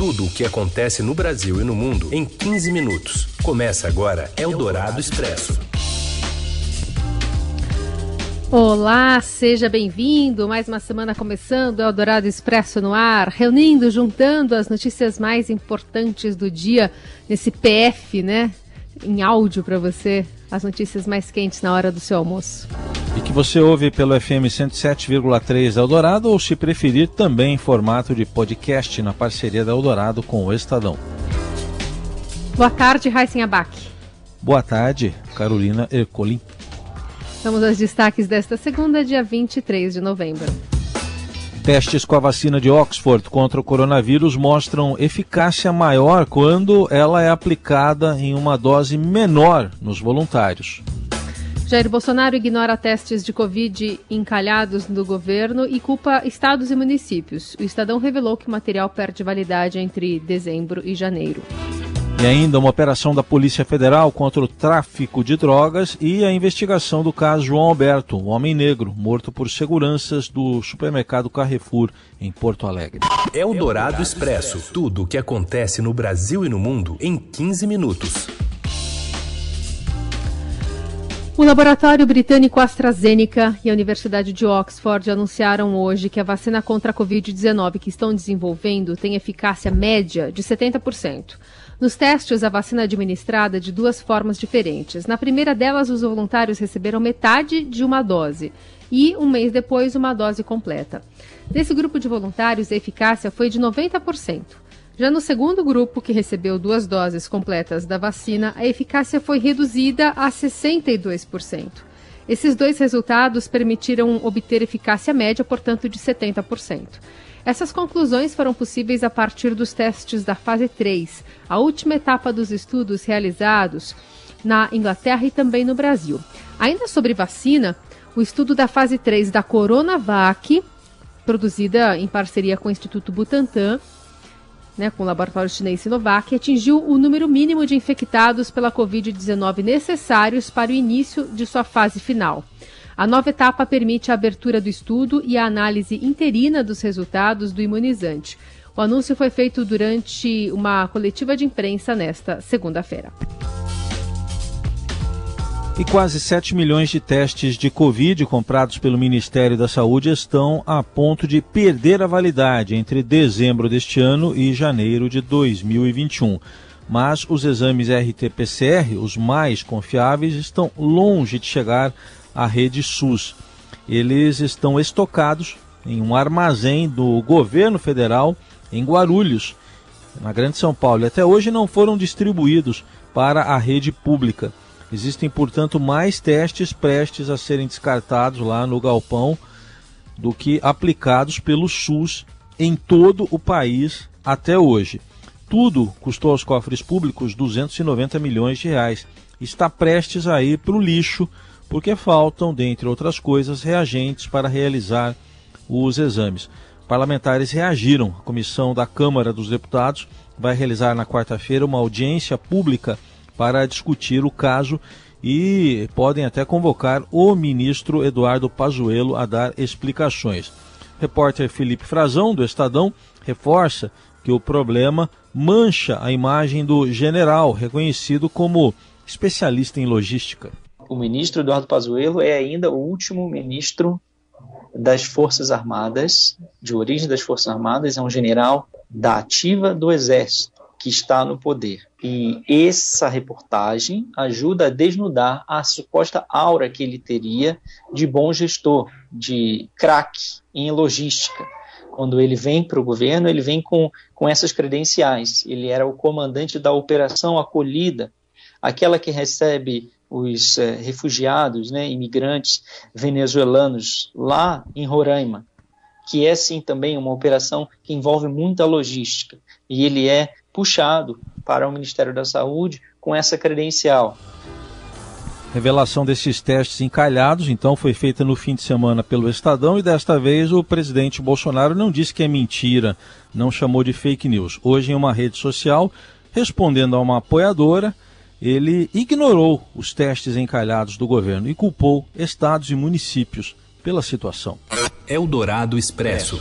Tudo o que acontece no Brasil e no mundo em 15 minutos. Começa agora Eldorado Expresso. Olá, seja bem-vindo. Mais uma semana começando, Eldorado Expresso no ar, reunindo, juntando as notícias mais importantes do dia nesse PF, né? Em áudio para você, as notícias mais quentes na hora do seu almoço e que você ouve pelo FM 107,3 Eldorado ou, se preferir, também em formato de podcast na parceria da Eldorado com o Estadão. Boa tarde, Raíssen Abac. Boa tarde, Carolina Ercolim. Vamos aos destaques desta segunda, dia 23 de novembro. Testes com a vacina de Oxford contra o coronavírus mostram eficácia maior quando ela é aplicada em uma dose menor nos voluntários. Jair Bolsonaro ignora testes de Covid encalhados do governo e culpa estados e municípios. O Estadão revelou que o material perde validade entre dezembro e janeiro. E ainda uma operação da Polícia Federal contra o tráfico de drogas e a investigação do caso João Alberto, um homem negro, morto por seguranças do supermercado Carrefour, em Porto Alegre. É o Dourado Expresso. Tudo o que acontece no Brasil e no mundo em 15 minutos. O laboratório britânico AstraZeneca e a Universidade de Oxford anunciaram hoje que a vacina contra a Covid-19 que estão desenvolvendo tem eficácia média de 70%. Nos testes, a vacina é administrada de duas formas diferentes. Na primeira delas, os voluntários receberam metade de uma dose e, um mês depois, uma dose completa. Nesse grupo de voluntários, a eficácia foi de 90%. Já no segundo grupo, que recebeu duas doses completas da vacina, a eficácia foi reduzida a 62%. Esses dois resultados permitiram obter eficácia média, portanto, de 70%. Essas conclusões foram possíveis a partir dos testes da fase 3, a última etapa dos estudos realizados na Inglaterra e também no Brasil. Ainda sobre vacina, o estudo da fase 3 da Coronavac, produzida em parceria com o Instituto Butantan, né, com o laboratório chinês Sinovac, atingiu o número mínimo de infectados pela Covid-19 necessários para o início de sua fase final. A nova etapa permite a abertura do estudo e a análise interina dos resultados do imunizante. O anúncio foi feito durante uma coletiva de imprensa nesta segunda-feira. E quase 7 milhões de testes de Covid comprados pelo Ministério da Saúde estão a ponto de perder a validade entre dezembro deste ano e janeiro de 2021. Mas os exames RT-PCR, os mais confiáveis, estão longe de chegar à rede SUS. Eles estão estocados em um armazém do governo federal em Guarulhos, na Grande São Paulo, até hoje não foram distribuídos para a rede pública. Existem, portanto, mais testes prestes a serem descartados lá no galpão do que aplicados pelo SUS em todo o país até hoje. Tudo custou aos cofres públicos 290 milhões de reais. Está prestes a ir para o lixo, porque faltam, dentre outras coisas, reagentes para realizar os exames. Parlamentares reagiram. A comissão da Câmara dos Deputados vai realizar na quarta-feira uma audiência pública para discutir o caso e podem até convocar o ministro Eduardo Pazuello a dar explicações. Repórter Felipe Frazão, do Estadão, reforça que o problema mancha a imagem do general, reconhecido como especialista em logística. O ministro Eduardo Pazuello é ainda o último ministro das Forças Armadas, de origem das Forças Armadas, é um general da ativa do Exército que está no poder. E essa reportagem ajuda a desnudar a suposta aura que ele teria de bom gestor, de craque em logística. Quando ele vem para o governo, ele vem com, com essas credenciais. Ele era o comandante da Operação Acolhida, aquela que recebe os eh, refugiados, né, imigrantes venezuelanos lá em Roraima, que é sim também uma operação que envolve muita logística. E ele é puxado para o Ministério da Saúde com essa credencial. Revelação desses testes encalhados, então, foi feita no fim de semana pelo Estadão e desta vez o presidente Bolsonaro não disse que é mentira, não chamou de fake news. Hoje, em uma rede social, respondendo a uma apoiadora, ele ignorou os testes encalhados do governo e culpou estados e municípios pela situação. Eldorado Expresso.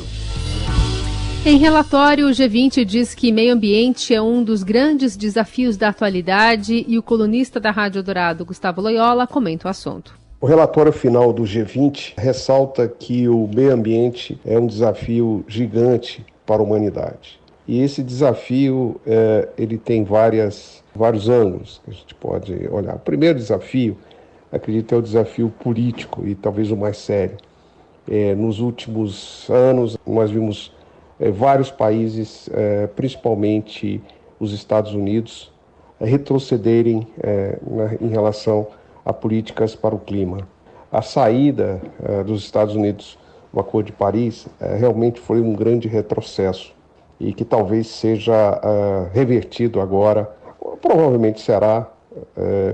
Em relatório, o G20 diz que meio ambiente é um dos grandes desafios da atualidade e o colunista da Rádio Dourado, Gustavo Loyola, comenta o assunto. O relatório final do G20 ressalta que o meio ambiente é um desafio gigante para a humanidade. E esse desafio é, ele tem várias, vários ângulos que a gente pode olhar. O primeiro desafio, acredito, é o desafio político e talvez o mais sério. É, nos últimos anos, nós vimos vários países, é, principalmente os Estados Unidos, é, retrocederem é, em relação a políticas para o clima. A saída dos Estados Unidos do Acordo de Paris realmente foi um grande retrocesso e que talvez seja revertido agora, provavelmente será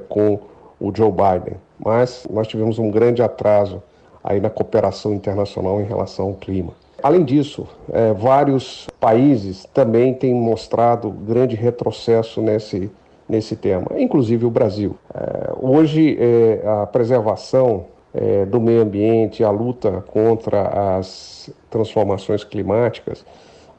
com o Joe Biden. Mas nós tivemos um grande atraso aí na cooperação internacional em relação ao clima. Além disso, vários países também têm mostrado grande retrocesso nesse nesse tema, inclusive o Brasil. É, hoje, é, a preservação é, do meio ambiente, a luta contra as transformações climáticas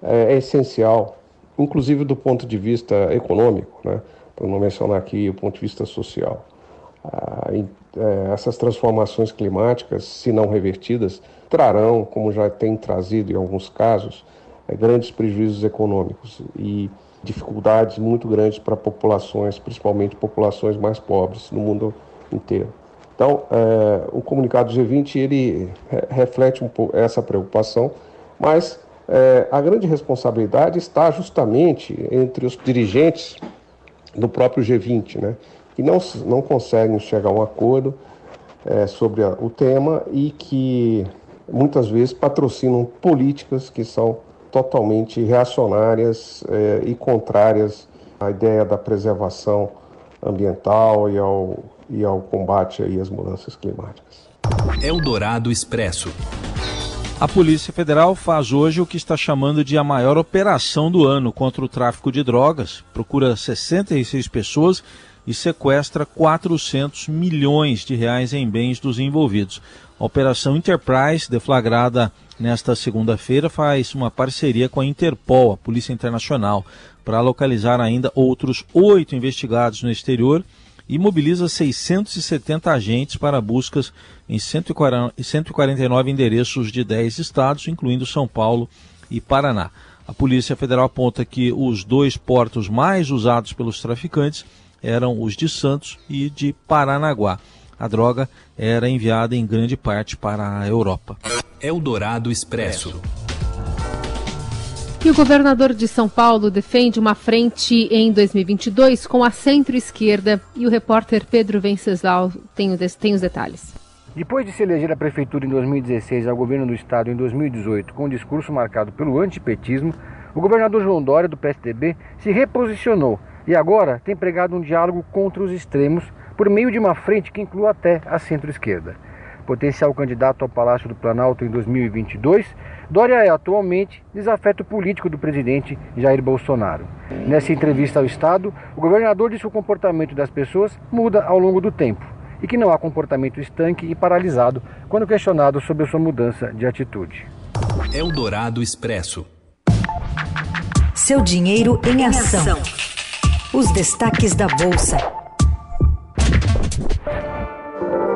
é, é essencial, inclusive do ponto de vista econômico, né? para não mencionar aqui o ponto de vista social. Ah, é, essas transformações climáticas, se não revertidas, trarão, como já tem trazido em alguns casos, é, grandes prejuízos econômicos e dificuldades muito grandes para populações, principalmente populações mais pobres no mundo inteiro. Então, é, o comunicado G20 ele reflete um pouco essa preocupação, mas é, a grande responsabilidade está justamente entre os dirigentes do próprio G20, né, que não, não conseguem chegar a um acordo é, sobre a, o tema e que muitas vezes patrocinam políticas que são totalmente reacionárias eh, e contrárias à ideia da preservação ambiental e ao, e ao combate aí às mudanças climáticas. Eldorado Expresso. A Polícia Federal faz hoje o que está chamando de a maior operação do ano contra o tráfico de drogas. Procura 66 pessoas e sequestra 400 milhões de reais em bens dos envolvidos. A Operação Enterprise, deflagrada nesta segunda-feira, faz uma parceria com a Interpol, a Polícia Internacional, para localizar ainda outros oito investigados no exterior e mobiliza 670 agentes para buscas em 149 endereços de 10 estados, incluindo São Paulo e Paraná. A Polícia Federal aponta que os dois portos mais usados pelos traficantes eram os de Santos e de Paranaguá. A droga era enviada em grande parte para a Europa. Eldorado Expresso. E o governador de São Paulo defende uma frente em 2022 com a centro-esquerda e o repórter Pedro Venceslau tem, tem os detalhes. Depois de se eleger a prefeitura em 2016 ao governo do estado em 2018 com um discurso marcado pelo antipetismo, o governador João Dória do PSDB se reposicionou e agora tem pregado um diálogo contra os extremos por meio de uma frente que inclua até a centro-esquerda. Potencial candidato ao Palácio do Planalto em 2022, Dória é atualmente desafeto político do presidente Jair Bolsonaro. Nessa entrevista ao Estado, o governador disse que o comportamento das pessoas muda ao longo do tempo e que não há comportamento estanque e paralisado quando questionado sobre a sua mudança de atitude. Eldorado Expresso. Seu dinheiro em ação. Os destaques da Bolsa.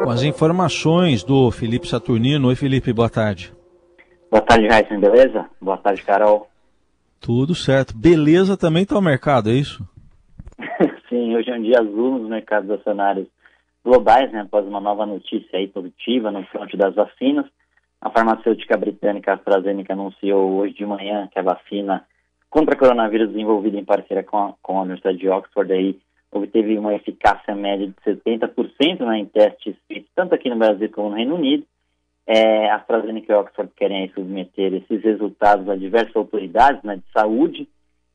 Com as informações do Felipe Saturnino. Oi, Felipe, boa tarde. Boa tarde, Raíssa, beleza? Boa tarde, Carol. Tudo certo. Beleza também está o mercado, é isso? Sim, hoje é um dia azul nos mercados acionários globais, né, após uma nova notícia aí positiva no front das vacinas. A farmacêutica britânica AstraZeneca anunciou hoje de manhã que a vacina contra coronavírus desenvolvida em parceria com a, com a Universidade de Oxford aí obteve uma eficácia média de 70% né, em testes feitos tanto aqui no Brasil como no Reino Unido. É, AstraZeneca e Oxford querem aí, submeter esses resultados a diversas autoridades né, de saúde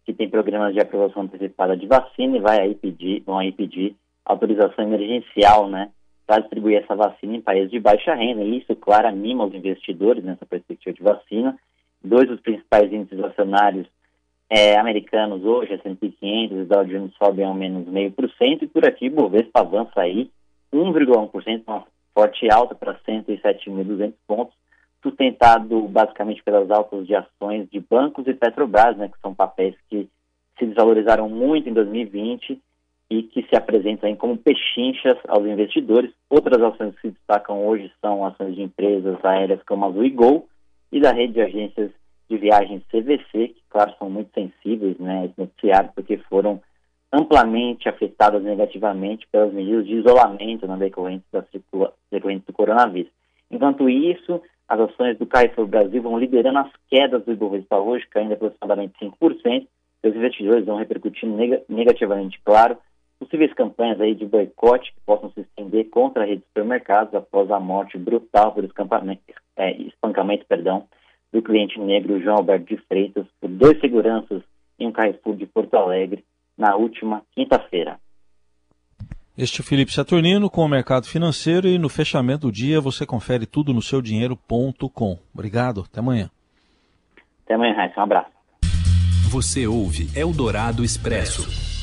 que têm programas de aprovação antecipada de vacina e vai aí pedir, vão aí pedir autorização emergencial né, para distribuir essa vacina em países de baixa renda. E isso, claro, anima os investidores nessa perspectiva de vacina. Dois dos principais índices acionários é, americanos hoje, S&P 500 e Dow Jones sobem ao menos meio por cento e por aqui Bovespa avança aí 1,1%, uma forte alta para 107.200 pontos, sustentado basicamente pelas altas de ações de bancos e Petrobras, né, que são papéis que se desvalorizaram muito em 2020 e que se apresentam como pechinchas aos investidores. Outras ações que se destacam hoje são ações de empresas aéreas como Azul e Gol e da rede de agências de viagens CVC, que, claro, são muito sensíveis né, porque foram amplamente afetadas negativamente pelas medidas de isolamento na decorrência, da decorrente do coronavírus. Enquanto isso, as ações do Carrefour Brasil vão liderando as quedas do Ibovespa hoje, caindo aproximadamente 5%. Os investidores vão repercutindo negativamente, claro, possíveis campanhas aí de boicote que possam se estender contra a rede de supermercados após a morte brutal por é, espancamento perdão, do cliente negro João Alberto de Freitas por dois seguranças em um Carrefour de Porto Alegre na última quinta-feira. Este é Felipe Saturnino com o mercado financeiro e no fechamento do dia você confere tudo no seudinheiro.com. Obrigado, até amanhã. Até amanhã, Raíssa. Um abraço. Você ouve Eldorado Expresso.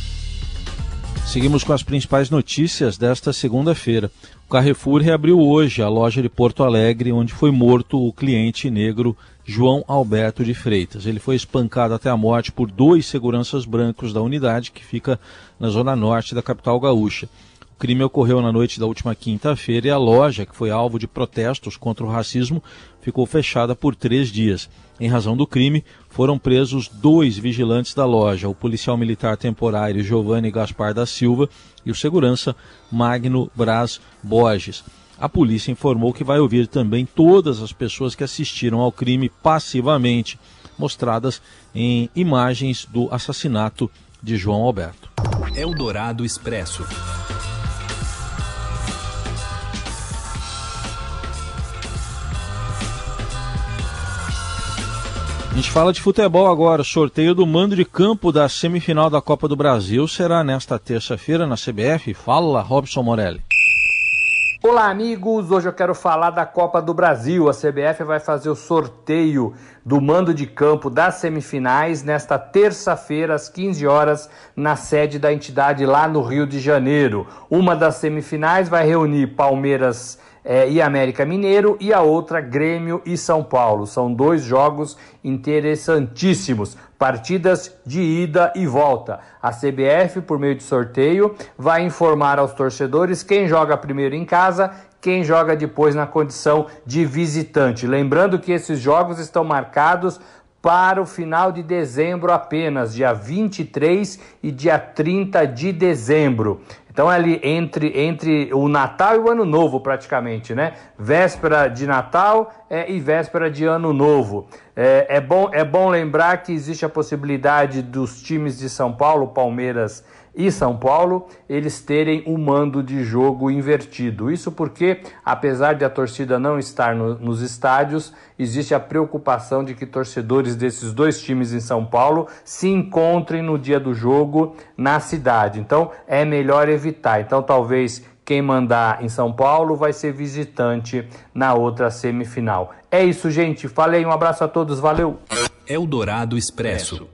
Seguimos com as principais notícias desta segunda-feira. O Carrefour reabriu hoje a loja de Porto Alegre, onde foi morto o cliente negro João Alberto de Freitas. Ele foi espancado até a morte por dois seguranças brancos da unidade que fica na zona norte da capital gaúcha. O crime ocorreu na noite da última quinta-feira e a loja, que foi alvo de protestos contra o racismo, ficou fechada por três dias. Em razão do crime, foram presos dois vigilantes da loja, o policial militar temporário Giovanni Gaspar da Silva e o segurança Magno Braz Borges. A polícia informou que vai ouvir também todas as pessoas que assistiram ao crime passivamente, mostradas em imagens do assassinato de João Alberto. Eldorado Expresso. A gente fala de futebol agora. O sorteio do mando de campo da semifinal da Copa do Brasil será nesta terça-feira na CBF. Fala, Robson Morelli. Olá, amigos! Hoje eu quero falar da Copa do Brasil. A CBF vai fazer o sorteio do mando de campo das semifinais nesta terça-feira, às 15 horas, na sede da entidade lá no Rio de Janeiro. Uma das semifinais vai reunir Palmeiras é, e América Mineiro e a outra Grêmio e São Paulo. São dois jogos interessantíssimos, partidas de ida e volta. A CBF, por meio de sorteio, vai informar aos torcedores quem joga primeiro em casa, quem joga depois na condição de visitante. Lembrando que esses jogos estão marcados para o final de dezembro apenas, dia 23 e dia 30 de dezembro. Então é ali entre, entre o Natal e o Ano Novo, praticamente, né? Véspera de Natal é, e véspera de Ano Novo. É, é, bom, é bom lembrar que existe a possibilidade dos times de São Paulo, Palmeiras e São Paulo, eles terem o um mando de jogo invertido. Isso porque, apesar de a torcida não estar no, nos estádios, existe a preocupação de que torcedores desses dois times em São Paulo se encontrem no dia do jogo na cidade. Então, é melhor evitar. Então, talvez quem mandar em São Paulo vai ser visitante na outra semifinal. É isso, gente. Falei, um abraço a todos, valeu. Eldorado Expresso.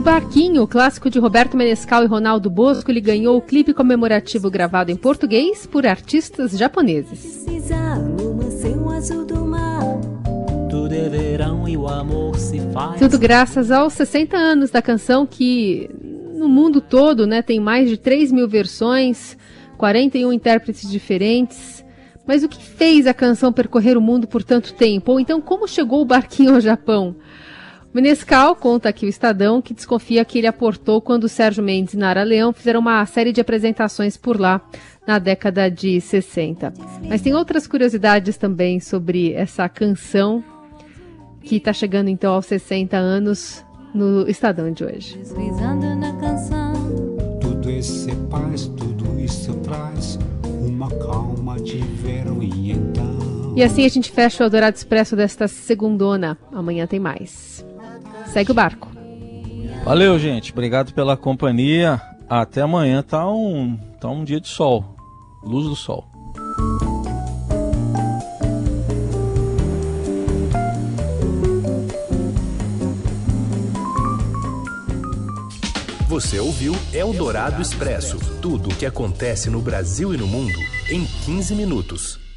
O Barquinho, clássico de Roberto Menescal e Ronaldo Bosco, ele ganhou o clipe comemorativo gravado em português por artistas japoneses. Tudo graças aos 60 anos da canção que no mundo todo né, tem mais de 3 mil versões, 41 intérpretes diferentes. Mas o que fez a canção percorrer o mundo por tanto tempo? Ou então como chegou o barquinho ao Japão? Menescal conta aqui o Estadão que desconfia que ele aportou quando Sérgio Mendes e Nara Leão fizeram uma série de apresentações por lá na década de 60. Mas tem outras curiosidades também sobre essa canção que está chegando então aos 60 anos no Estadão de hoje. Tudo isso paz, tudo isso traz uma calma de verão e então. E assim a gente fecha o Eldorado Expresso desta segundona. Amanhã tem mais. Segue o barco. Valeu, gente. Obrigado pela companhia. Até amanhã. Tá um, tá um dia de sol. Luz do sol. Você ouviu Eldorado Expresso tudo o que acontece no Brasil e no mundo em 15 minutos.